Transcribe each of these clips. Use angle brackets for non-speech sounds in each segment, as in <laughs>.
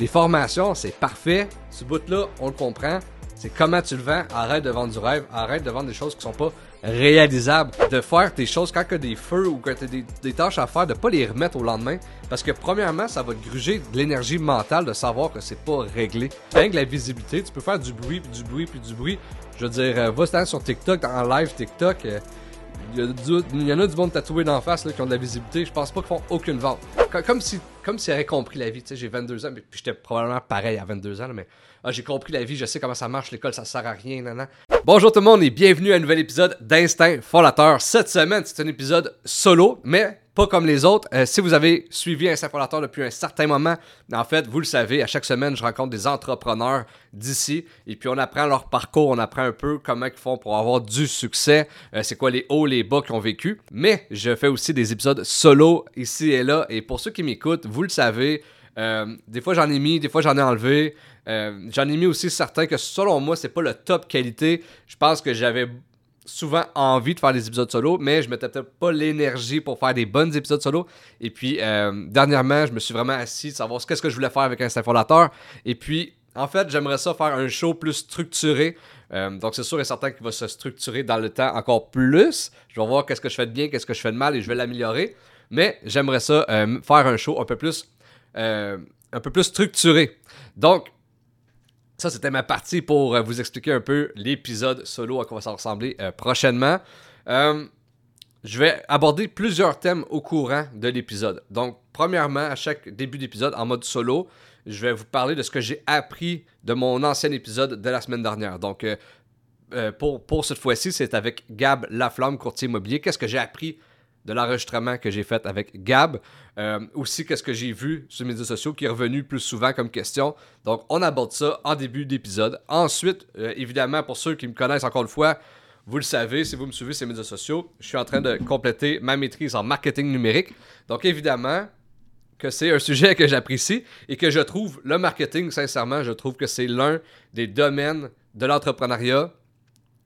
Les formations, c'est parfait. Ce bout-là, on le comprend. C'est comment tu le vends. Arrête de vendre du rêve. Arrête de vendre des choses qui sont pas réalisables. De faire tes choses quand tu as des feux ou quand tu as des, tâches à faire, de pas les remettre au lendemain. Parce que premièrement, ça va te gruger de l'énergie mentale de savoir que c'est pas réglé. Avec la visibilité, tu peux faire du bruit, puis du bruit, puis du bruit. Je veux dire, euh, va sur TikTok, en live TikTok. Euh, il y, en a du monde tatoué d'en face là, qui ont de la visibilité. Je pense pas qu'ils font aucune vente. Comme, si comme s'ils avaient compris la vie. Tu sais, j'ai 22 ans, puis j'étais probablement pareil à 22 ans, mais ah, j'ai compris la vie, je sais comment ça marche, l'école, ça sert à rien, nan, Bonjour tout le monde et bienvenue à un nouvel épisode d'Instinct Fondateur. Cette semaine, c'est un épisode solo, mais pas comme les autres. Euh, si vous avez suivi Instinct Fondateur depuis un certain moment, en fait, vous le savez, à chaque semaine, je rencontre des entrepreneurs d'ici et puis on apprend leur parcours, on apprend un peu comment ils font pour avoir du succès, euh, c'est quoi les hauts, les bas qu'ils ont vécu. Mais je fais aussi des épisodes solo ici et là et pour ceux qui m'écoutent, vous le savez, euh, des fois j'en ai mis, des fois j'en ai enlevé. Euh, j'en ai mis aussi certains que selon moi, c'est pas le top qualité. Je pense que j'avais souvent envie de faire des épisodes solo, mais je mettais peut-être pas l'énergie pour faire des bons épisodes solo. Et puis, euh, dernièrement, je me suis vraiment assis de savoir ce que je voulais faire avec un fondateur. Et puis, en fait, j'aimerais ça faire un show plus structuré. Donc, c'est sûr et certain qu'il va se structurer dans le temps encore plus. Je vais voir qu'est-ce que je fais de bien, qu'est-ce que je fais de mal et je vais l'améliorer. Mais j'aimerais ça faire un show un peu plus, un peu plus structuré. Donc, ça, c'était ma partie pour euh, vous expliquer un peu l'épisode solo à quoi ça va ressembler euh, prochainement. Euh, je vais aborder plusieurs thèmes au courant de l'épisode. Donc, premièrement, à chaque début d'épisode, en mode solo, je vais vous parler de ce que j'ai appris de mon ancien épisode de la semaine dernière. Donc, pour, pour cette fois-ci, c'est avec Gab Laflamme, courtier immobilier. Qu'est-ce que j'ai appris de l'enregistrement que j'ai fait avec Gab. Euh, aussi, qu'est-ce que j'ai vu sur les médias sociaux qui est revenu plus souvent comme question. Donc, on aborde ça en début d'épisode. Ensuite, euh, évidemment, pour ceux qui me connaissent encore une fois, vous le savez, si vous me suivez sur les médias sociaux, je suis en train de compléter ma maîtrise en marketing numérique. Donc, évidemment, que c'est un sujet que j'apprécie et que je trouve, le marketing, sincèrement, je trouve que c'est l'un des domaines de l'entrepreneuriat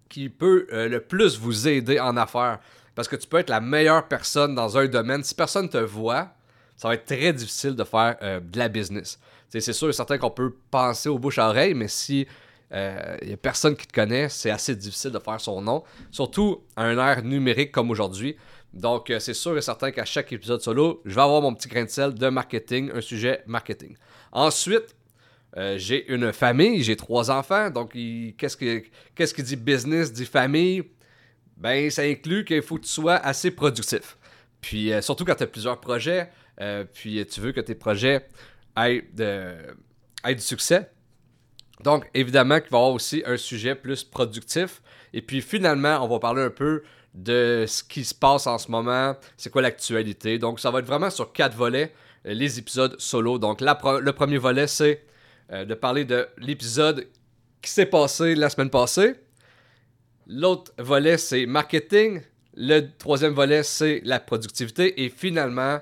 qui peut euh, le plus vous aider en affaires. Parce que tu peux être la meilleure personne dans un domaine. Si personne te voit, ça va être très difficile de faire euh, de la business. c'est sûr et certain qu'on peut penser aux bouches à oreille, mais si il euh, n'y a personne qui te connaît, c'est assez difficile de faire son nom. Surtout à un air numérique comme aujourd'hui. Donc, euh, c'est sûr et certain qu'à chaque épisode solo, je vais avoir mon petit grain de sel de marketing, un sujet marketing. Ensuite, j'ai une famille, j'ai trois enfants. Donc, qu'est-ce qui dit business, dit famille ben ça inclut qu'il faut que tu sois assez productif. Puis euh, surtout quand tu as plusieurs projets, euh, puis tu veux que tes projets aient, de, du succès. Donc évidemment qu'il va y avoir aussi un sujet plus productif. Et puis finalement, on va parler un peu de ce qui se passe en ce moment, c'est quoi l'actualité? Donc ça va être vraiment sur quatre volets, euh, les épisodes solo. Donc le premier volet, c'est de parler de l'épisode qui s'est passé la semaine passée. L'autre volet, c'est marketing. Le troisième volet, c'est la productivité. Et finalement,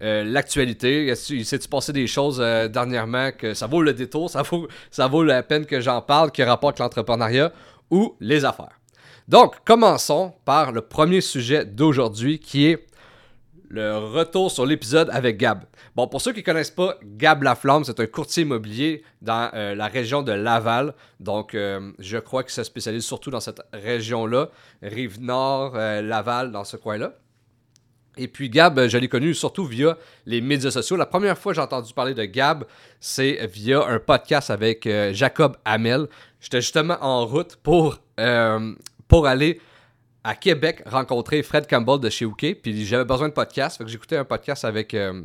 euh, l'actualité. Il s'est-tu passé des choses euh, dernièrement que ça vaut le détour, ça vaut, ça vaut la peine que j'en parle, qui rapporte l'entrepreneuriat ou les affaires? Donc, commençons par le premier sujet d'aujourd'hui qui est le retour sur l'épisode avec Gab. Bon, pour ceux qui ne connaissent pas, Gab Laflamme, c'est un courtier immobilier dans euh, la région de Laval. Donc, euh, je crois qu'il se spécialise surtout dans cette région-là, Rive-Nord, euh, Laval, dans ce coin-là. Et puis Gab, je l'ai connu surtout via les médias sociaux. La première fois que j'ai entendu parler de Gab, c'est via un podcast avec Jacob Hamel. J'étais justement en route pour, pour aller à Québec rencontrer Fred Campbell de chez OK. Puis j'avais besoin de podcast. Fait que j'écoutais un podcast avec, euh,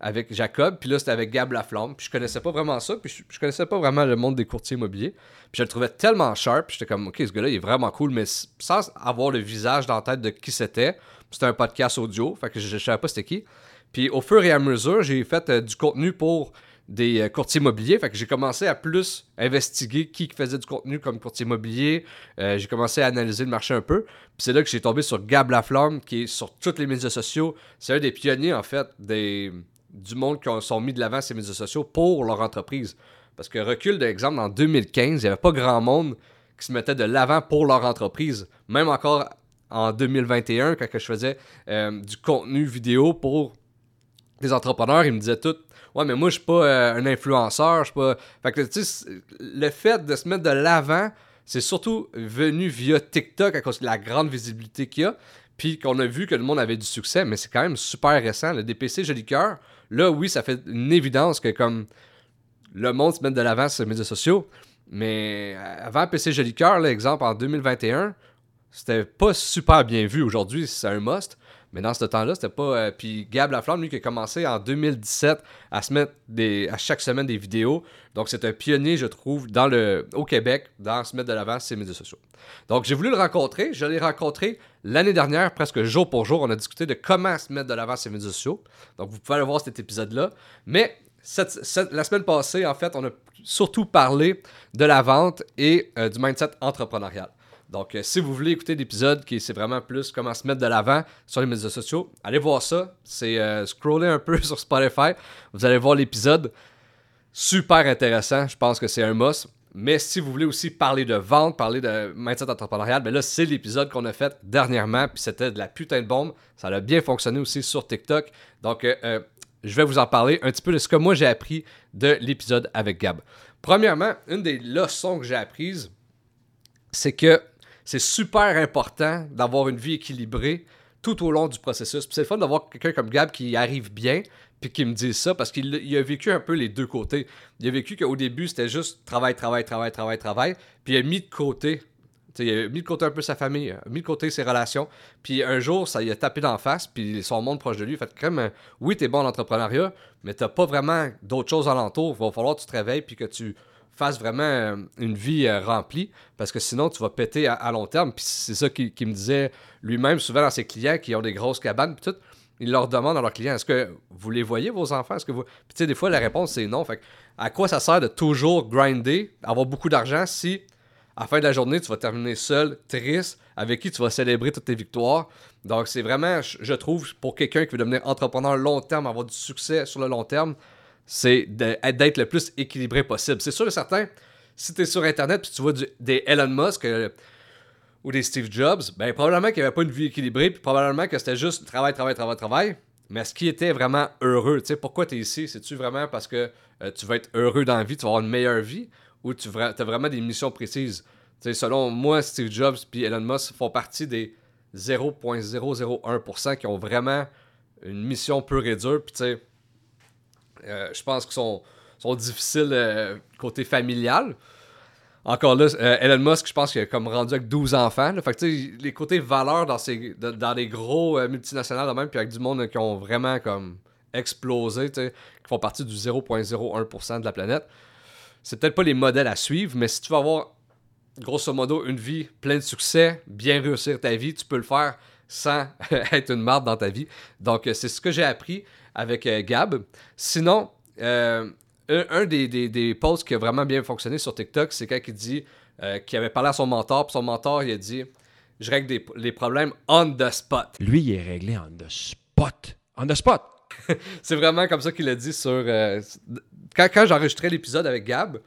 avec Jacob. Puis là, c'était avec Gab Laflamme. Puis je connaissais pas vraiment ça. Puis je, connaissais pas vraiment le monde des courtiers immobiliers. Puis je le trouvais tellement sharp. Puis j'étais comme, OK, ce gars-là, il est vraiment cool. Mais sans avoir le visage dans la tête de qui c'était. C'était un podcast audio. Fait que je, je savais pas c'était qui. Puis au fur et à mesure, j'ai fait euh, du contenu pour des euh, courtiers immobiliers. Fait que j'ai commencé à plus investiguer qui faisait du contenu comme courtier immobilier. Euh, j'ai commencé à analyser le marché un peu. Puis c'est là que j'ai tombé sur Gab Laflamme, qui est sur tous les médias sociaux. C'est un des pionniers, en fait, du monde qui ont, sont mis de l'avant ces médias sociaux pour leur entreprise. Parce que recul d'exemple, en 2015, il n'y avait pas grand monde qui se mettait de l'avant pour leur entreprise. Même encore en 2021, quand je faisais euh, du contenu vidéo pour des entrepreneurs, ils me disaient tout Ouais, mais moi, je suis pas euh, un influenceur, je suis pas. Fait que, tu sais, le fait de se mettre de l'avant, c'est surtout venu via TikTok à cause de la grande visibilité qu'il y a. Puis qu'on a vu que le monde avait du succès, mais c'est quand même super récent. Le DPC Joli Cœur, là, oui, ça fait une évidence que comme le monde se met de l'avant sur les médias sociaux. Mais euh, avant PC Joli Cœur, l'exemple en 2021, c'était pas super bien vu. Aujourd'hui, c'est un must. Mais dans ce temps-là, c'était pas. Euh, puis Gab Laflamme, lui, qui a commencé en 2017 à se mettre des, à chaque semaine des vidéos. Donc, c'est un pionnier, je trouve, dans le, au Québec, dans se mettre de l'avant ses médias sociaux. Donc, j'ai voulu le rencontrer. Je l'ai rencontré l'année dernière, presque jour pour jour. On a discuté de comment se mettre de l'avant ses médias sociaux. Donc, vous pouvez aller voir cet épisode-là. Mais la semaine passée, en fait, on a surtout parlé de la vente et euh, du mindset entrepreneurial. Donc, euh, si vous voulez écouter l'épisode qui c'est vraiment plus comment se mettre de l'avant sur les médias sociaux, allez voir ça. C'est euh, scroller un peu <laughs> sur Spotify. Vous allez voir l'épisode. Super intéressant. Je pense que c'est un must. Mais si vous voulez aussi parler de vente, parler de mindset entrepreneurial, ben là, c'est l'épisode qu'on a fait dernièrement. Puis c'était de la putain de bombe. Ça a bien fonctionné aussi sur TikTok. Donc, euh, je vais vous en parler un petit peu de ce que moi j'ai appris de l'épisode avec Gab. Premièrement, une des leçons que j'ai apprises, c'est que c'est super important d'avoir une vie équilibrée tout au long du processus. c'est le fun d'avoir quelqu'un comme Gab qui arrive bien, puis qui me dit ça, parce qu'il a vécu un peu les deux côtés. Il a vécu qu'au début, c'était juste travail, travail, travail, travail, travail, puis il a mis de côté. il a mis de côté un peu sa famille, il mis de côté ses relations. Puis un jour, ça lui a tapé d'en face, puis son monde proche de lui. Fait comme, oui, t'es bon en entrepreneuriat, mais t'as pas vraiment d'autres choses alentour. Il va falloir que tu te réveilles, puis que tu fasse vraiment euh, une vie euh, remplie, parce que sinon tu vas péter à, long terme. Puis c'est ça qu'il me disait lui-même souvent dans ses clients qui ont des grosses cabanes, puis tout. Il leur demande à leurs clients est-ce que vous les voyez, vos enfants? Est-ce que vous? Puis tu sais, des fois, la réponse c'est non. Fait à quoi ça sert de toujours grinder, avoir beaucoup d'argent si à la fin de la journée, tu vas terminer seul, triste, avec qui tu vas célébrer toutes tes victoires? Donc, c'est vraiment, je trouve, pour quelqu'un qui veut devenir entrepreneur long terme, avoir du succès sur le long terme, c'est d'être le plus équilibré possible. C'est sûr et certain, si tu es sur Internet et tu vois des Elon Musk euh, ou des Steve Jobs, ben probablement qu'il n'y avait pas une vie équilibrée, puis probablement que c'était juste travail, travail, travail, travail. Mais est-ce qu'il était vraiment heureux? Tu sais, pourquoi tu es ici? C'est-tu vraiment parce que euh, tu vas être heureux dans la vie, tu vas avoir une meilleure vie, ou tu as vraiment des missions précises? Tu sais, selon moi, Steve Jobs et Elon Musk font partie des 0.001% qui ont vraiment une mission peu et dure, puis tu sais euh, je pense qu'ils sont, sont difficiles euh, côté familial. Encore là, euh, Elon Musk, je pense qu'il a comme rendu avec 12 enfants. Fait que, les côtés valeurs dans, ces, dans les gros multinationales, même, puis avec du monde qui ont vraiment comme explosé, qui font partie du 0.01% de la planète. C'est peut-être pas les modèles à suivre, mais si tu veux avoir grosso modo une vie pleine de succès, bien réussir ta vie, tu peux le faire sans <laughs> être une marde dans ta vie. Donc, c'est ce que j'ai appris avec euh, Gab. Sinon, euh, un, des, des, posts qui a vraiment bien fonctionné sur TikTok, c'est quand il dit euh, qu'il avait parlé à son mentor, puis son mentor, il a dit Je règle les problèmes on the spot. Lui, il est réglé on the spot. On the spot. <laughs> c'est vraiment comme ça qu'il a dit sur. quand, quand j'enregistrais l'épisode avec Gab,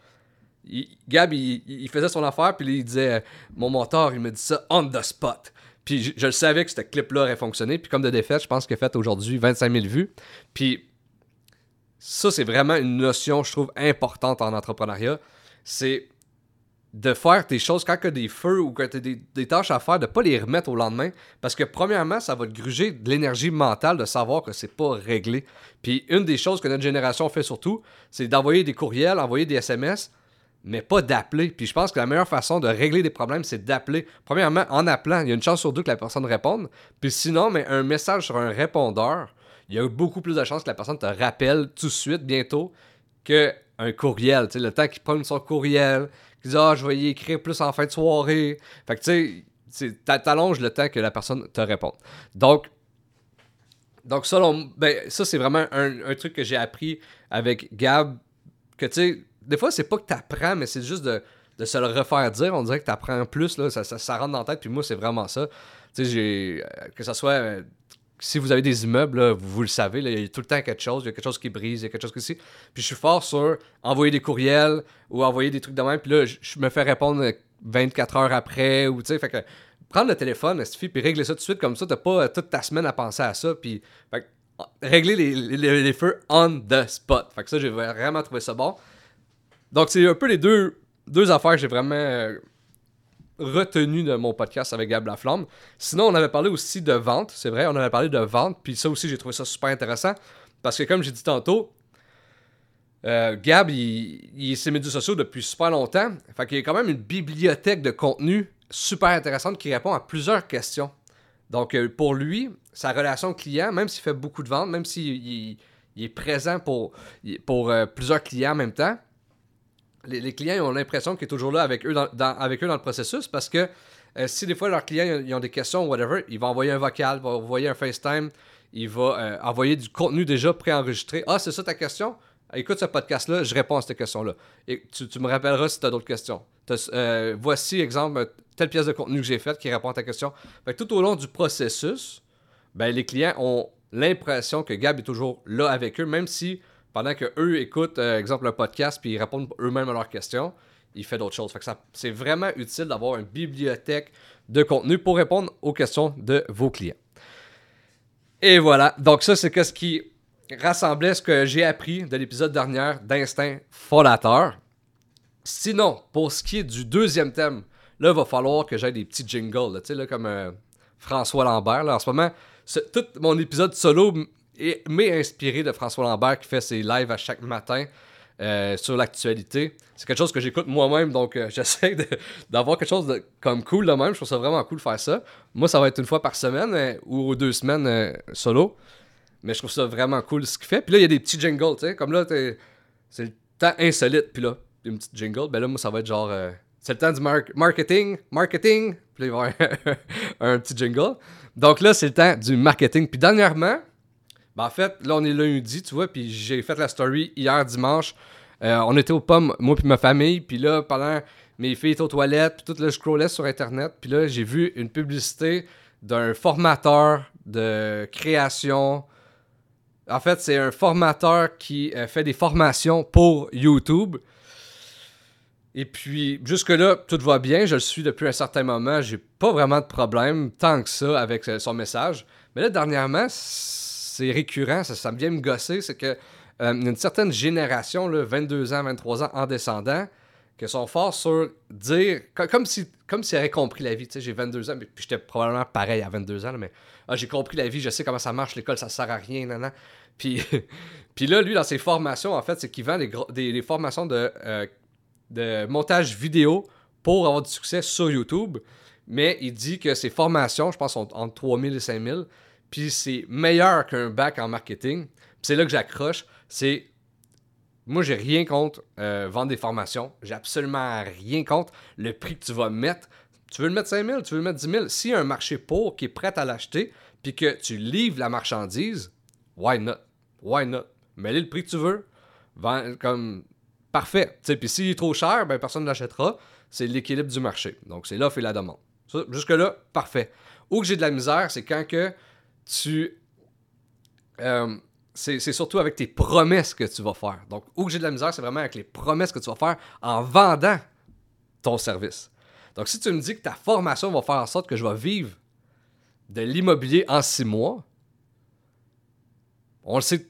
Gab, il, faisait son affaire, puis il disait Mon mentor, il me dit ça on the spot. Puis je, le savais que ce clip-là aurait fonctionné. Puis comme de défaite, je pense qu'il a fait aujourd'hui 25 000 vues. Puis ça, c'est vraiment une notion, je trouve, importante en entrepreneuriat. C'est de faire tes choses quand tu as des feux ou quand tu as des, tâches à faire, de pas les remettre au lendemain. Parce que premièrement, ça va te gruger de l'énergie mentale de savoir que c'est pas réglé. Puis une des choses que notre génération fait surtout, c'est d'envoyer des courriels, envoyer des SMS mais pas d'appeler. Puis je pense que la meilleure façon de régler des problèmes, c'est d'appeler. Premièrement, en appelant, il y a une chance sur deux que la personne réponde. Puis sinon, mais un message sur un répondeur, il y a beaucoup plus de chances que la personne te rappelle tout de suite, bientôt, qu'un courriel. sais, le temps qu'il prenne son courriel, qu'il dise Ah, je vais y écrire plus en fin de soirée. Fait que tu sais, t'allonges le temps que la personne te réponde. Donc, donc selon, ben, ça, c'est vraiment un, un truc que j'ai appris avec Gab, que tu sais, des fois, c'est pas que t'apprends, mais c'est juste de, se le refaire dire. On dirait que t'apprends plus, là, ça, ça, rentre dans la tête. Puis moi, c'est vraiment ça. Tu sais, j'ai. Euh, que ça soit. Euh, si vous avez des immeubles, vous, le savez, il y a tout le temps quelque chose, il y a quelque chose qui brise, il y a quelque chose qui. Puis je suis fort sur envoyer des courriels ou envoyer des trucs de même. Puis là, je, me fais répondre 24 heures après. Ou tu sais, fait que prendre le téléphone, suffit, puis régler ça tout de suite comme ça. T'as pas euh, toute ta semaine à penser à ça. Puis régler les, les- les feux on the spot. Fait que ça, j'ai vraiment trouvé ça bon. Donc, c'est un peu les deux, deux affaires que j'ai vraiment euh, retenues de mon podcast avec Gab Laflamme. Sinon, on avait parlé aussi de vente, c'est vrai, on avait parlé de vente, puis ça aussi, j'ai trouvé ça super intéressant. Parce que, comme j'ai dit tantôt, euh, Gab, il, il est sur les médias sociaux depuis super longtemps. Fait qu'il y a quand même une bibliothèque de contenu super intéressante qui répond à plusieurs questions. Donc, euh, pour lui, sa relation client, même s'il fait beaucoup de ventes, même s'il il- il est présent pour, plusieurs clients en même temps, les, clients ils ont l'impression qu'il est toujours là avec eux dans, avec eux dans le processus parce que euh, si des fois leurs clients ils ont, ils des questions whatever, il va envoyer un vocal, il va envoyer un FaceTime, il va euh, envoyer du contenu déjà préenregistré. Ah, c'est ça ta question? Écoute ce podcast-là, je réponds à cette question-là. Et tu, tu me rappelleras si tu as d'autres questions. Euh, voici, exemple, telle pièce de contenu que j'ai faite qui répond à ta question. Fait que tout au long du processus, ben, les clients ont l'impression que Gab est toujours là avec eux, même si pendant que eux écoutent, euh, exemple, un podcast puis ils répondent eux-mêmes à leurs questions, il fait d'autres choses. Fait que ça- c'est vraiment utile d'avoir une bibliothèque de contenu pour répondre aux questions de vos clients. Et voilà. Donc ça, c'est ce qui rassemblait ce que j'ai appris de l'épisode dernier d'Instinct Fondateur. Sinon, pour ce qui est du deuxième thème, là, il va falloir que j'aille des petits jingles, tu sais, comme euh, François Lambert. Là, en ce moment, tout mon épisode solo m'est inspiré de François Lambert qui fait ses lives à chaque matin euh, sur l'actualité. C'est quelque chose que j'écoute moi-même, donc euh, <laughs> j'essaie d'avoir quelque chose de, comme cool de même. Je trouve ça vraiment cool de faire ça. Moi, ça va être une fois par semaine euh, ou deux semaines solo. Mais je trouve ça vraiment cool ce qu'il fait. Puis là, il y a des petits jingles, tu sais. Comme là, c'est le temps insolite. Puis là, une petite jingle. Ben là, moi, ça va être genre. c'est le temps du mar- marketing. Marketing. Puis là, il va y avoir <laughs> un petit jingle. Donc là, c'est le temps du marketing. Puis dernièrement, ben en fait, là, on est lundi, tu vois. Puis j'ai fait la story hier, dimanche. Euh, on était aux pommes, moi puis ma famille. Puis là, pendant mes filles étaient aux toilettes, puis tout, là, je scrollais sur Internet. Puis là, j'ai vu une publicité d'un formateur de création. En fait, c'est un formateur qui euh, fait des formations pour YouTube. Et puis, jusque-là, tout va bien. Je le suis depuis un certain moment. J'ai pas vraiment de problème tant que ça avec euh, son message. Mais là, dernièrement, c'est récurrent. Ça, me vient me gosser. C'est que euh, une certaine génération, là, 22 ans, 23 ans, en descendant, qui sont forts sur dire, co- comme si comme s'ils avaient compris la vie. Tu sais, j'ai 22 ans, puis j'étais probablement pareil à 22 ans, mais ah, j'ai compris la vie, je sais comment ça marche, l'école, ça sert à rien, nan, nan. Puis, <laughs> puis là, lui, dans ses formations, en fait, c'est qu'il vend des, des formations de, euh, de montage vidéo pour avoir du succès sur YouTube. Mais il dit que ses formations, je pense, sont entre 3000 et 5000. Puis c'est meilleur qu'un bac en marketing. C'est là que j'accroche. C'est. Moi, j'ai rien contre euh, vendre des formations. J'ai absolument rien contre le prix que tu vas mettre. Tu veux le mettre 5000, tu veux le mettre 10 000. S'il y a un marché pour qui est prêt à l'acheter, puis que tu livres la marchandise, why not? Why not? Mets-le le prix que tu veux. Vends- comme parfait. Puis s'il est trop cher, ben, personne ne l'achètera. C'est l'équilibre du marché. Donc, c'est l'offre et la demande. Jusque-là, parfait. Où que j'ai de la misère, c'est quand que tu. euh, c'est surtout avec tes promesses que tu vas faire. Donc, où que j'ai de la misère, c'est vraiment avec les promesses que tu vas faire en vendant ton service. Donc, si tu me dis que ta formation va faire en sorte que je vais vivre de l'immobilier en six mois, on le sait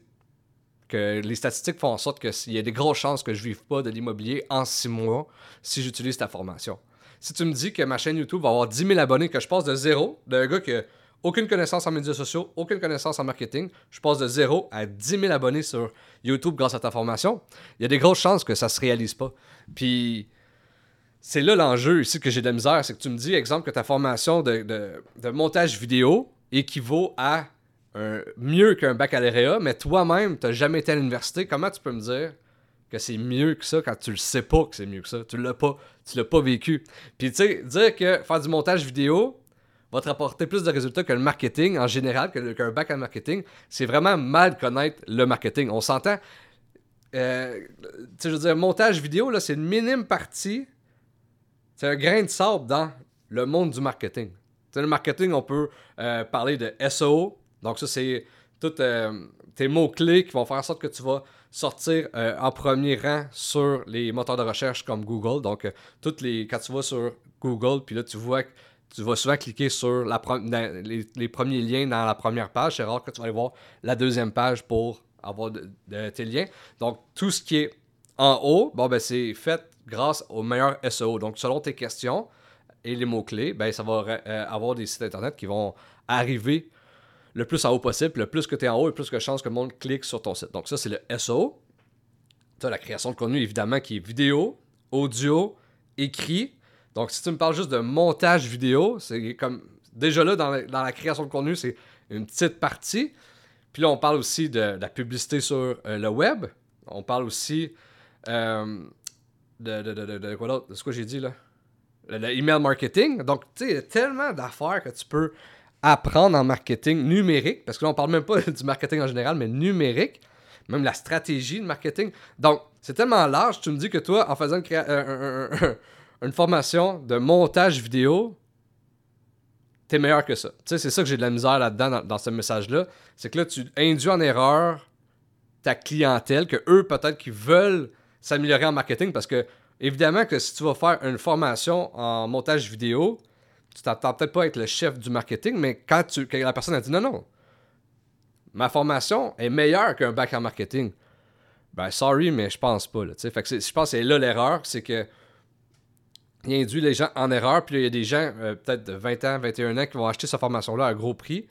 que les statistiques font en sorte qu'il y a des grosses chances que je ne vive pas de l'immobilier en six mois si j'utilise ta formation. Si tu me dis que ma chaîne YouTube va avoir 10 000 abonnés, que je passe de zéro, d'un gars qui a aucune connaissance en médias sociaux, aucune connaissance en marketing, je passe de zéro à 10 000 abonnés sur YouTube grâce à ta formation, il y a des grosses chances que ça se réalise pas. Puis c'est là l'enjeu ici que j'ai de la misère, c'est que tu me dis, exemple, que ta formation de, montage vidéo équivaut à mieux qu'un baccalauréat, mais toi-même, tu n'as jamais été à l'université. Comment tu peux me dire que c'est mieux que ça quand tu le sais pas que c'est mieux que ça? Tu l'as pas, tu l'as pas vécu. Puis tu sais, dire que faire du montage vidéo va te rapporter plus de résultats que le marketing en général, qu'un bac en marketing, c'est vraiment mal connaître le marketing. On s'entend. euh, je veux dire, montage vidéo, là, c'est une minime partie c'est un grain de sable dans le monde du marketing. Tu sais, le marketing, on peut euh, parler de SEO. Donc, ça, c'est tous euh, tes mots-clés qui vont faire en sorte que tu vas sortir euh, en premier rang sur les moteurs de recherche comme Google. Donc, toutes les, quand tu vas sur Google, puis là, tu vois que tu vas souvent cliquer sur les, premiers liens dans la première page. C'est rare que tu vas aller voir la deuxième page pour avoir tes liens. Donc, tout ce qui est en haut, bon, ben, c'est fait grâce au meilleur SEO. Donc, selon tes questions et les mots-clés, ben, ça va euh, avoir des sites internet qui vont arriver le plus en haut possible. Le plus que tu es en haut, le plus que chance que le monde clique sur ton site. Donc, ça, c'est le SEO. Tu as la création de contenu, évidemment, qui est vidéo, audio, écrit. Donc, si tu me parles juste de montage vidéo, c'est comme. Déjà là, dans la, dans la création de contenu, c'est une petite partie. Puis là, on parle aussi de, la publicité sur euh, le web. On parle aussi euh, de, de, de, quoi d'autre? De ce que j'ai dit là? Le, email marketing. Donc, tu sais, il y a tellement d'affaires que tu peux apprendre en marketing numérique. Parce que là, on parle même pas <laughs> du marketing en général, mais numérique. Même la stratégie de marketing. Donc, c'est tellement large. Tu me dis que toi, en faisant une, une formation de montage vidéo, t'es meilleur que ça. Tu sais, c'est ça que j'ai de la misère là-dedans dans, ce message-là. C'est que là, tu induis en erreur ta clientèle, que eux, peut-être, qui veulent s'améliorer en marketing parce que, évidemment, que si tu vas faire une formation en montage vidéo, tu t'attends peut-être pas à être le chef du marketing, mais quand, tu, quand la personne a dit non, non, ma formation est meilleure qu'un bac en marketing, ben, sorry, mais je pense pas. Je pense que c'est là l'erreur, c'est que il induit les gens en erreur, puis il y a des gens, euh, peut-être de 20 ans, 21 ans, qui vont acheter cette formation-là à gros prix,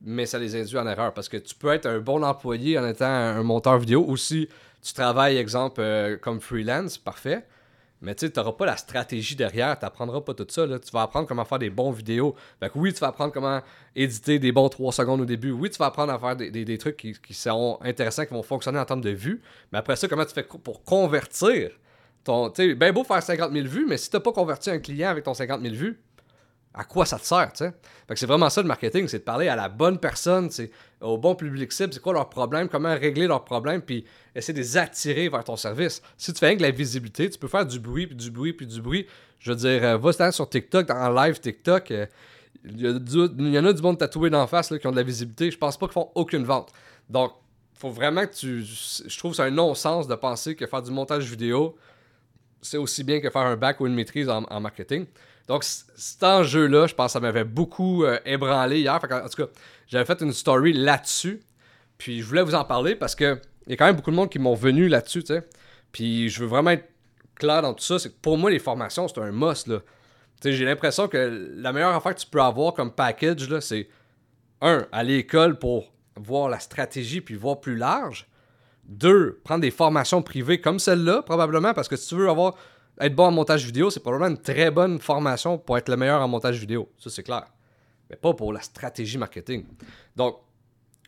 mais ça les induit en erreur, parce que tu peux être un bon employé en étant un monteur vidéo, ou si tu travailles, exemple, euh, comme freelance, parfait, mais tu n'auras pas la stratégie derrière, tu n'apprendras pas tout ça. Tu vas apprendre comment faire des bons vidéos. Fait que oui, tu vas apprendre comment éditer des bons 3 secondes au début. Oui, tu vas apprendre à faire des, trucs qui, qui seront intéressants, qui vont fonctionner en termes de vues. Mais après ça, comment tu fais pour convertir ton. Bien beau faire 50 000 vues, mais si tu n'as pas converti un client avec ton 50 000 vues, à quoi ça te sert, tu c'est vraiment ça le marketing, c'est de parler à la bonne personne, au bon public cible, c'est quoi leur problème, comment régler leurs problèmes, puis essayer de les attirer vers ton service. Si tu fais rien que la visibilité, tu peux faire du bruit, puis du bruit, puis du bruit. Je veux dire, euh, va sur TikTok, en live TikTok, euh, il y, y en a du monde tatoué d'en face là, qui ont de la visibilité. Je pense pas qu'ils font aucune vente. Donc, faut vraiment que tu. Je trouve que c'est un non-sens de penser que faire du montage vidéo, c'est aussi bien que faire un bac ou une maîtrise en, marketing. Donc, cet enjeu-là, je pense que ça m'avait beaucoup euh, ébranlé hier. En tout cas, j'avais fait une story là-dessus. Puis je voulais vous en parler parce que il y a quand même beaucoup de monde qui m'ont venu là-dessus. Puis je veux vraiment être clair dans tout ça. C'est que pour moi, les formations, c'est un must, j'ai l'impression que la meilleure affaire que tu peux avoir comme package, c'est un, aller à l'école pour voir la stratégie puis voir plus large. Deux, prendre des formations privées comme celle-là, probablement, parce que si tu veux avoir être bon en montage vidéo, c'est probablement une très bonne formation pour être le meilleur en montage vidéo. Ça, c'est clair. Mais pas pour la stratégie marketing. Donc,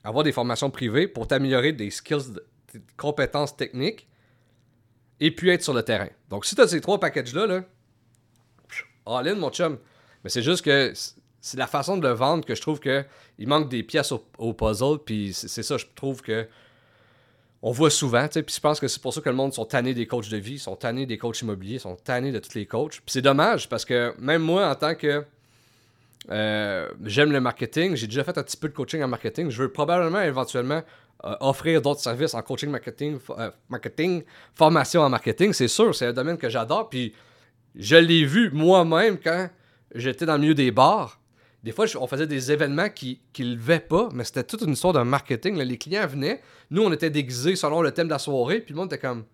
avoir des formations privées pour t'améliorer des skills, de- des compétences techniques, et puis être sur le terrain. Donc, si tu as ces trois packages-là, là, all in, mon chum. Mais c'est juste que c'est la façon de le vendre que je trouve que il manque des pièces au, puzzle, puis c'est ça, je trouve que on voit souvent, tu puis je pense que c'est pour ça que le monde sont tannés des coachs de vie, sont tannés des coachs immobiliers, sont tannés de tous les coachs. Puis c'est dommage parce que même moi, en tant que euh, j'aime le marketing, j'ai déjà fait un petit peu de coaching en marketing, je veux probablement éventuellement euh, offrir d'autres services en coaching marketing, euh, marketing, formation en marketing, c'est sûr, c'est un domaine que j'adore, puis je l'ai vu moi-même quand j'étais dans le milieu des bars. Des fois, on faisait des événements qui ne levaient pas, mais c'était toute une histoire de marketing. Les clients venaient, nous, on était déguisés selon le thème de la soirée, puis le monde était comme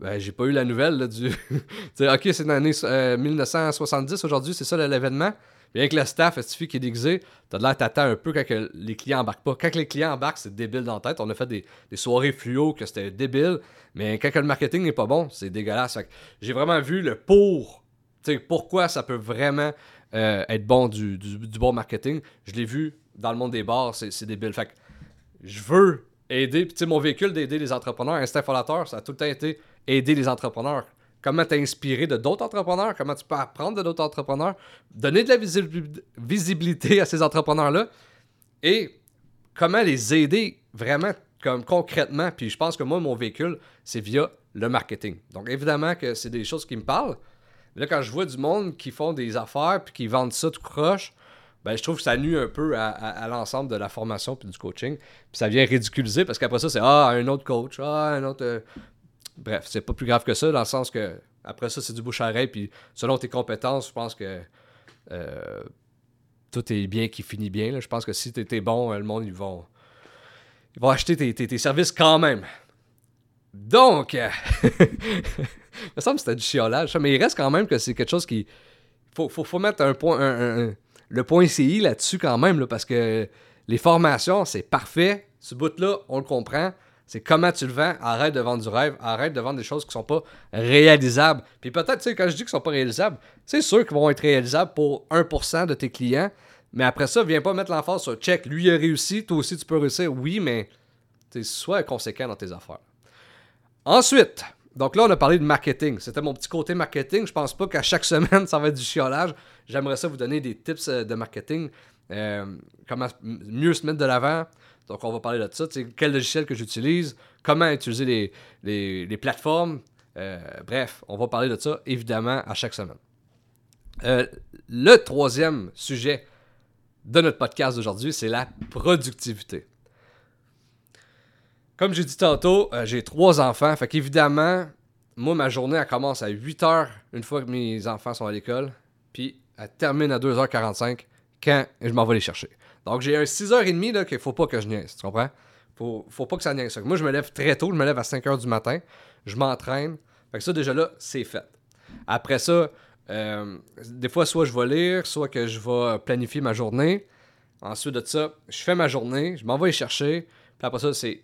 ben, j'ai pas eu la nouvelle là, du. <laughs> Tu ok, c'est l'année euh, 1970 aujourd'hui, c'est ça l'événement. Bien que le staff, suffit qui est déguisé, t'as de l'air t'attends un peu quand que les clients embarquent pas. Quand les clients embarquent, c'est débile dans la tête. On a fait des, des soirées fluo que c'était débile, mais quand que le marketing n'est pas bon, c'est dégueulasse. J'ai vraiment vu le pour. Tu sais, pourquoi ça peut vraiment euh, être bon du, du, du bon marketing. Je l'ai vu dans le monde des bars, c'est débile. Fait que je veux aider. Puis, tu sais, mon véhicule d'aider les entrepreneurs, Instinct Fondateur, ça a tout le temps été aider les entrepreneurs. Comment t'inspirer de d'autres entrepreneurs, comment tu peux apprendre de d'autres entrepreneurs, donner de la visi- visibilité à ces entrepreneurs-là? Et comment les aider vraiment comme concrètement? Puis je pense que moi, mon véhicule, c'est via le marketing. Donc évidemment que c'est des choses qui me parlent. Là, quand je vois du monde qui font des affaires puis qui vendent ça tout croche, ben, je trouve que ça nuit un peu à, l'ensemble de la formation puis du coaching. Puis ça vient ridiculiser parce qu'après ça, c'est Ah, un autre coach, ah, un autre. euh, Bref, c'est pas plus grave que ça, dans le sens que après ça, c'est du bouche à puis selon tes compétences, je pense que euh, tout est bien qui finit bien. là. Je pense que si tu es bon, euh, le monde, ils vont, ils vont acheter tes, tes- services quand même. Donc, <laughs> il me semble que c'était du chiolage, mais il reste quand même que c'est quelque chose qui. Faut, faut, faut mettre un point, un- le point CI là-dessus quand même, parce que les formations, c'est parfait. Ce bout-là, on le comprend. C'est comment tu le vends. Arrête de vendre du rêve. Arrête de vendre des choses qui sont pas réalisables. Puis peut-être, tu sais, quand je dis qu'ils sont pas réalisables, c'est sûr qu'ils vont être réalisables pour 1% de tes clients. Mais après ça, viens pas mettre l'emphase sur check. Lui, il a réussi. Toi aussi, tu peux réussir. Oui, mais sois conséquent dans tes affaires. Ensuite, donc là, on a parlé de marketing. C'était mon petit côté marketing. Je pense pas qu'à chaque <laughs> semaine, ça va être du chiolage. J'aimerais ça vous donner des tips euh, de marketing. Euh, comment mieux se mettre de l'avant. Donc, on va parler de ça. Tu sais, quel logiciel que j'utilise, comment utiliser les, plateformes. Euh, bref, on va parler de ça, évidemment, à chaque semaine. Le troisième sujet de notre podcast d'aujourd'hui, c'est la productivité. Comme j'ai dit tantôt, euh, j'ai trois enfants. Fait qu'évidemment, moi, ma journée, elle commence à 8 h une fois que mes enfants sont à l'école. Puis elle termine à 2h45 quand je m'en vais les chercher. Donc j'ai un 6h30 là, qu'il faut pas que je niaise. Tu comprends? Faut, faut pas que ça niaise. Moi, je me lève très tôt. Je me lève à 5h du matin. Je m'entraîne. Fait que ça, déjà là, c'est fait. Après ça, euh, des fois, soit je vais lire, soit que je vais planifier ma journée. Ensuite de ça, je fais ma journée, je m'en vais les chercher. Puis après ça, c'est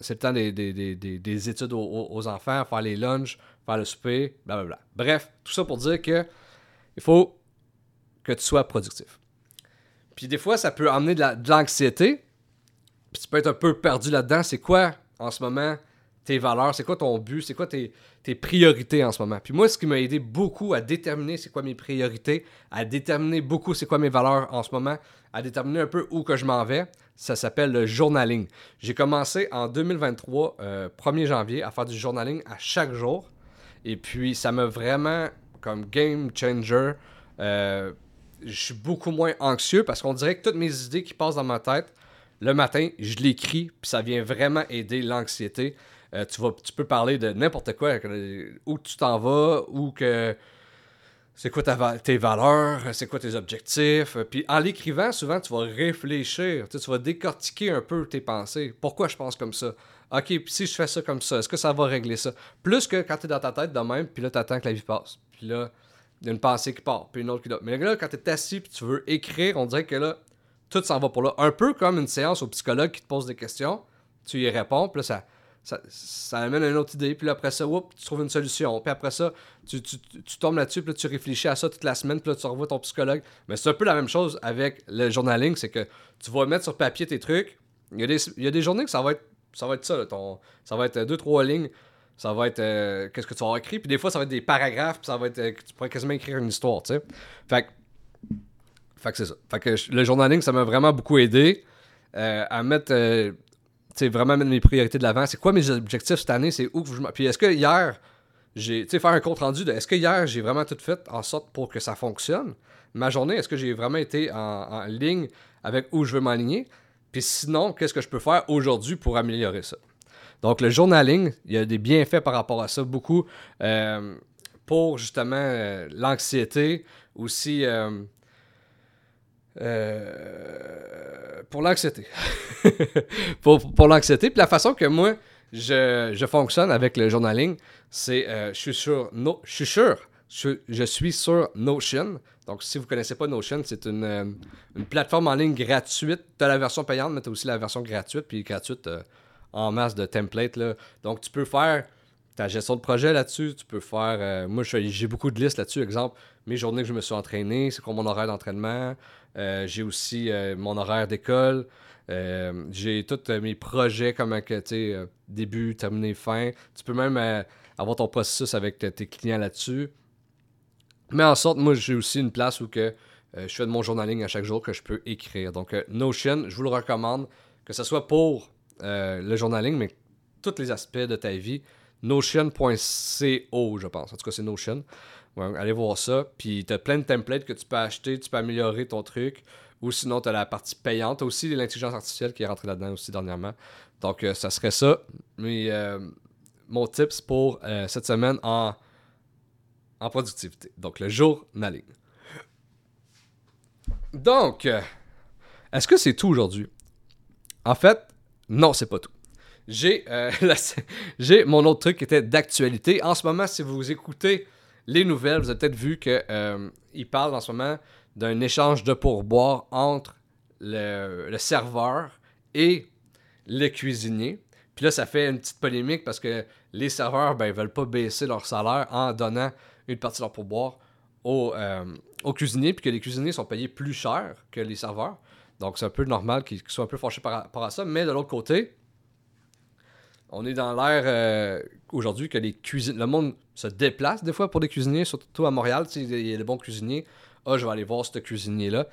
c'est le temps des, des- des- des- des études aux, enfants, faire les lunchs, faire le souper, blablabla. Bref, tout ça pour dire que il faut que tu sois productif. Puis des fois, ça peut amener de l'anxiété. Puis tu peux être un peu perdu là-dedans. C'est quoi, en ce moment, tes valeurs? C'est quoi ton but? C'est quoi tes, tes priorités en ce moment? Puis moi, ce qui m'a aidé beaucoup à déterminer c'est quoi mes priorités, à déterminer beaucoup c'est quoi mes valeurs en ce moment, à déterminer un peu où que je m'en vais, ça s'appelle le journaling. J'ai commencé en 2023, euh, 1er janvier, à faire du journaling à chaque jour. Et puis, ça m'a vraiment, comme game changer, euh, je suis beaucoup moins anxieux parce qu'on dirait que toutes mes idées qui passent dans ma tête, le matin, je l'écris, puis ça vient vraiment aider l'anxiété. Euh, tu, vas, tu peux parler de n'importe quoi, où tu t'en vas, ou que c'est quoi tes valeurs, c'est quoi tes objectifs? Puis en l'écrivant, souvent, tu vas réfléchir, tu vas décortiquer un peu tes pensées. Pourquoi je pense comme ça? Ok, puis si je fais ça comme ça, est-ce que ça va régler ça? Plus que quand tu es dans ta tête de même, puis là, tu attends que la vie passe. Puis là, il y a une pensée qui part, puis une autre qui d'autre. Mais là, quand tu es assis, puis tu veux écrire, on dirait que là, tout s'en va pour là. Un peu comme une séance au psychologue qui te pose des questions, tu y réponds, puis là, ça, ça, ça amène une autre idée, puis après ça, whoop, tu trouves une solution. Puis après ça, tu, tu, tombes là-dessus, puis là, tu réfléchis à ça toute la semaine, puis là, tu revois ton psychologue. Mais c'est un peu la même chose avec le journaling, c'est que tu vas mettre sur papier tes trucs. Il y a des, il y a des journées que ça va être ça, va être ça là, ton, ça va être euh, deux, trois lignes. Ça va être euh, qu'est-ce que tu vas écrit, puis des fois, ça va être des paragraphes, puis ça va être euh, tu pourrais quasiment écrire une histoire, tu sais. Fait que fait que c'est ça. Fait que le journaling, ça m'a vraiment beaucoup aidé euh, à mettre, vraiment mettre mes priorités de l'avant. C'est quoi mes objectifs cette année? C'est où que je Puis est-ce que hier, j'ai, tu sais, faire un compte rendu de est-ce que hier, j'ai vraiment tout fait en sorte pour que ça fonctionne? Ma journée, est-ce que j'ai vraiment été en, en ligne avec où je veux m'aligner? Puis sinon, qu'est-ce que je peux faire aujourd'hui pour améliorer ça? Donc, le journaling, il y a des bienfaits par rapport à ça, beaucoup euh, pour justement euh, l'anxiété, aussi euh, euh, pour l'anxiété. <laughs> pour pour l'anxiété. Puis la façon que moi, je, je fonctionne avec le journaling, c'est euh, je suis sur no, je suis sûr, je, suis sur Notion. Donc, si vous connaissez pas Notion, c'est une, euh, une plateforme en ligne gratuite. Tu as la version payante, mais tu as aussi la version gratuite. Puis gratuite en masse de templates. Là. Donc, tu peux faire ta gestion de projet là-dessus. Tu peux faire. moi, j'ai beaucoup de listes là-dessus. Exemple, mes journées que je me suis entraîné, c'est quoi mon horaire d'entraînement? Euh, j'ai aussi euh, mon horaire d'école. Euh, j'ai tous mes projets comme que, tu début, terminé, fin. Tu peux même avoir ton processus avec tes clients là-dessus. Mais en sorte, moi, j'ai aussi une place où que, je fais de mon journaling à chaque jour que je peux écrire. Donc, Notion, je vous le recommande, que ce soit pour le journaling, mais tous les aspects de ta vie. Notion.co, je pense. En tout cas, c'est Notion. Ouais, allez voir ça. Puis, tu as plein de templates que tu peux acheter, tu peux améliorer ton truc. Ou sinon, tu as la partie payante. Tu as aussi l'intelligence artificielle qui est rentrée là-dedans aussi dernièrement. Donc, euh, ça serait ça. Mais, euh, mon tips pour euh, cette semaine en en productivité. Donc, le journaling. Donc, est-ce que c'est tout aujourd'hui? En fait, non, c'est pas tout. <laughs> J'ai mon autre truc qui était d'actualité. En ce moment, si vous écoutez les nouvelles, vous avez peut-être vu que euh, parle en ce moment d'un échange de pourboire entre le, serveur et le cuisinier. Puis là, ça fait une petite polémique parce que les serveurs, ben, ils veulent pas baisser leur salaire en donnant une partie de leur pourboire aux, euh, cuisiniers, puis que les cuisiniers sont payés plus cher que les serveurs. Donc, c'est un peu normal qu'ils qu'ils soient un peu fâchés par rapport à ça. Mais de l'autre côté, on est dans l'ère euh, aujourd'hui que les cuisines, le monde se déplace des fois pour des cuisiniers, surtout à Montréal. Il y a des bons cuisiniers. Ah, je vais aller voir ce cuisinier-là.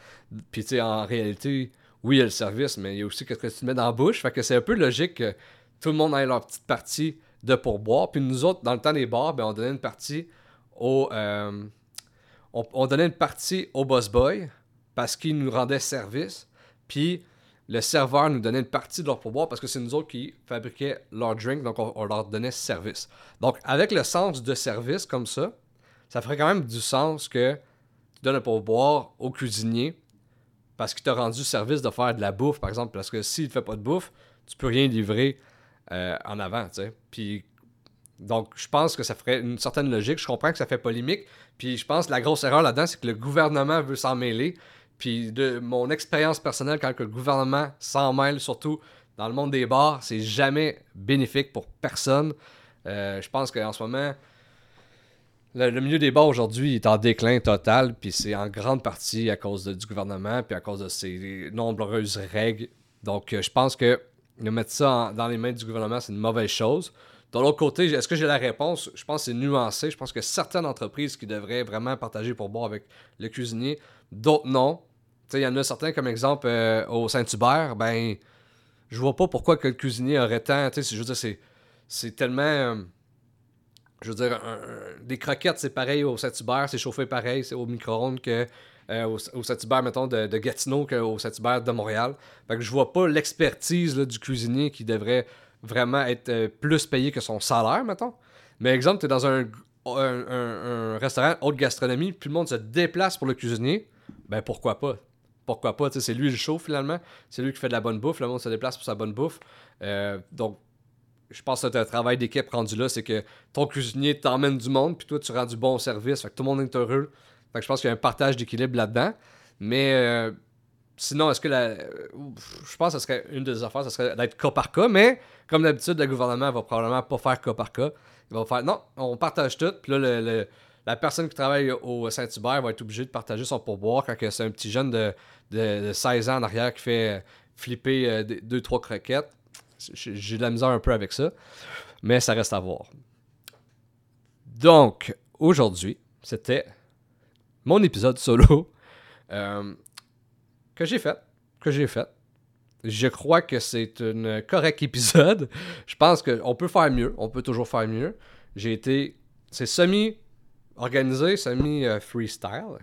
Puis, tu sais, en réalité, oui, il y a le service, mais il y a aussi ce que tu mets dans la bouche. Fait que c'est un peu logique que tout le monde ait leur petite partie de pourboire. Puis nous autres, dans le temps des bars, ben, on donnait une partie au. euh, on, on donnait une partie au boss boy parce qu'il nous rendait service. Puis le serveur nous donnait une partie de leur pourboire parce que c'est nous autres qui fabriquaient leur drink, donc on, leur donnait service. Donc avec le sens de service comme ça, ça ferait quand même du sens que tu donnes un pourboire au cuisinier parce qu'il t'a rendu service de faire de la bouffe, par exemple. Parce que s'il ne fait pas de bouffe, tu peux rien livrer euh, en avant. Puis donc, je pense que ça ferait une certaine logique. Je comprends que ça fait polémique. Puis je pense que la grosse erreur là-dedans, c'est que le gouvernement veut s'en mêler. Puis de mon expérience personnelle, quand le gouvernement s'en mêle, surtout dans le monde des bars, c'est jamais bénéfique pour personne. Euh, je pense qu'en ce moment, le, milieu des bars aujourd'hui est en déclin total, puis c'est en grande partie à cause du gouvernement, puis à cause de ses nombreuses règles. Donc, euh, je pense que de mettre ça dans les mains du gouvernement, c'est une mauvaise chose. De l'autre côté, est-ce que j'ai la réponse? Je pense que c'est nuancé. Je pense que certaines entreprises qui devraient vraiment partager pour boire avec le cuisinier, d'autres non. Il y en a certains, comme exemple, euh, au Saint-Hubert, ben, je vois pas pourquoi que le cuisinier aurait tant. C'est- tellement. euh, je veux dire, un- un- des croquettes, c'est pareil au Saint-Hubert, c'est chauffé pareil, c'est au micro-ondes que euh, au, Saint-Hubert, mettons, de, de Gatineau qu'au Saint-Hubert de Montréal. Fait que je vois pas l'expertise du cuisinier qui devrait vraiment être euh, plus payé que son salaire, mettons. Mais exemple, tu es dans un, un- un restaurant haute gastronomie, puis le monde se déplace pour le cuisinier, ben pourquoi pas? Pourquoi pas? C'est lui le show finalement. C'est lui qui fait de la bonne bouffe. Le monde se déplace pour sa bonne bouffe. Euh, donc, je pense que c'est un travail d'équipe rendu là. C'est que ton cuisinier t'emmène du monde, puis toi, tu rends du bon service. Fait que tout le monde est heureux. Fait que je pense qu'il y a un partage d'équilibre là-dedans. Mais euh, sinon, est-ce que la. Je pense que ce serait une des affaires, ce serait d'être cas par cas. Mais comme d'habitude, le gouvernement va probablement pas faire cas par cas. Il va faire non, on partage tout. Puis là, le- la personne qui travaille au Saint-Hubert va être obligée de partager son pourboire quand c'est un petit jeune de, de, de 16 ans en arrière qui fait flipper 2-3 croquettes. J'ai de la misère un peu avec ça. Mais ça reste à voir. Donc, aujourd'hui, c'était mon épisode solo <laughs> euh, que j'ai fait. Que j'ai fait. Je crois que c'est un correct épisode. Je pense qu'on peut faire mieux. On peut toujours faire mieux. J'ai été. C'est semi-organisé, semi-freestyle.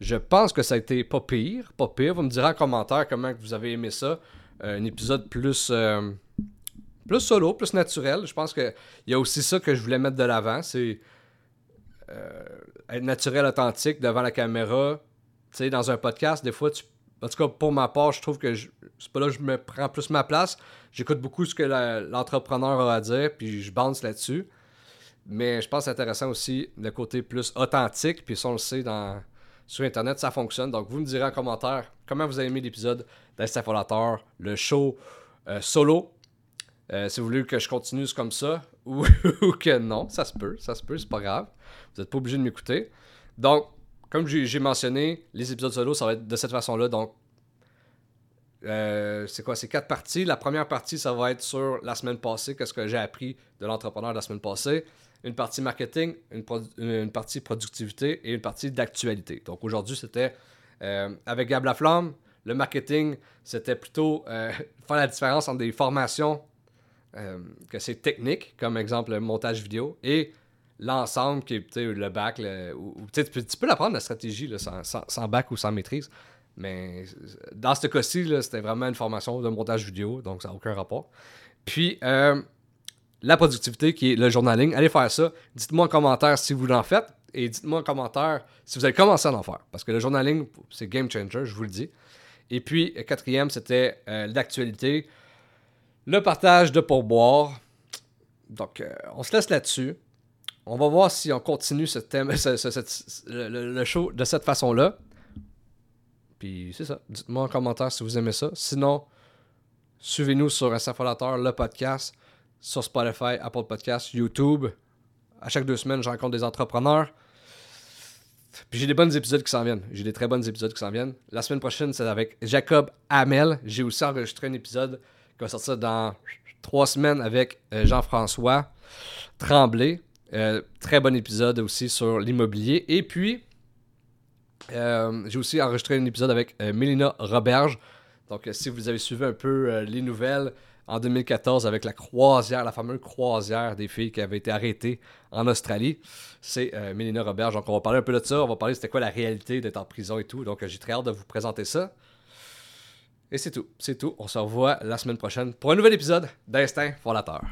Je pense que ça a été pas pire. Pas pire. Vous me direz en commentaire comment vous avez aimé ça. Euh, un épisode plus. euh, plus solo, plus naturel. Je pense qu'il y a aussi ça que je voulais mettre de l'avant. C'est euh, être naturel, authentique devant la caméra. Tu sais, dans un podcast, des fois, tu, en tout cas, pour ma part, je trouve que c'est pas là que je me prends plus ma place. J'écoute beaucoup ce que l'entrepreneur a à dire, puis je bounce là-dessus. Mais je pense intéressant aussi le côté plus authentique, puis ça, on le sait sur Internet, ça fonctionne. Donc, vous me direz en commentaire comment vous avez aimé l'épisode d'Instafolateur, le show euh, solo. Euh, si vous voulez que je continue comme ça, <laughs> ou, que non, ça se peut, ça se peut, c'est pas grave. Vous n'êtes pas obligé de m'écouter. Donc, comme j'ai mentionné, les épisodes solo, ça va être de cette façon-là. Donc, euh, c'est quoi? C'est quatre parties. La première partie, ça va être sur la semaine passée, qu'est-ce que j'ai appris de l'entrepreneur la semaine passée. Une partie marketing, une, partie productivité et une partie d'actualité. Donc, aujourd'hui, c'était euh, avec Gab Laflamme. Le marketing, c'était plutôt euh, <laughs> faire la différence entre des formations euh, que c'est technique, comme exemple le montage vidéo, et l'ensemble qui est le bac. ou- tu peux, tu peux l'apprendre la stratégie sans, sans- bac ou sans maîtrise. Mais dans ce cas-ci, c'était vraiment une formation de montage vidéo, donc ça n'a aucun rapport. Puis, la productivité qui est le journaling, allez faire ça. Dites-moi en commentaire si vous l'en faites. Et dites-moi en commentaire si vous avez commencé à en faire. Parce que le journaling, c'est game changer, je vous le dis. Et puis, euh, quatrième, c'était euh, l'actualité. Le partage de pourboire. Donc, euh, on se laisse là-dessus. On va voir si on continue ce thème, ce- le, show de cette façon-là. Puis c'est ça. Dites-moi en commentaire si vous aimez ça. Sinon, suivez-nous sur Fondateur, le podcast, sur Spotify, Apple Podcasts, YouTube. À chaque deux semaines, je rencontre des entrepreneurs. Puis j'ai des bonnes épisodes qui s'en viennent. J'ai des très bonnes épisodes qui s'en viennent. La semaine prochaine, c'est avec Jacob Hamel. J'ai aussi enregistré un épisode qui va sortir dans trois semaines avec euh, Jean-François Tremblay. Euh, très bon épisode aussi sur l'immobilier. Et puis, euh, j'ai aussi enregistré un épisode avec euh, Mélina Roberge. Donc, si vous avez suivi un peu les nouvelles en 2014 avec la croisière, la fameuse croisière des filles qui avait été arrêtée en Australie, c'est euh, Mélina Roberge. Donc, on va parler un peu de ça. On va parler de c'était quoi la réalité d'être en prison et tout. Donc, j'ai très hâte de vous présenter ça. Et c'est tout. C'est tout. On se revoit la semaine prochaine pour un nouvel épisode d'Instinct Fondateur.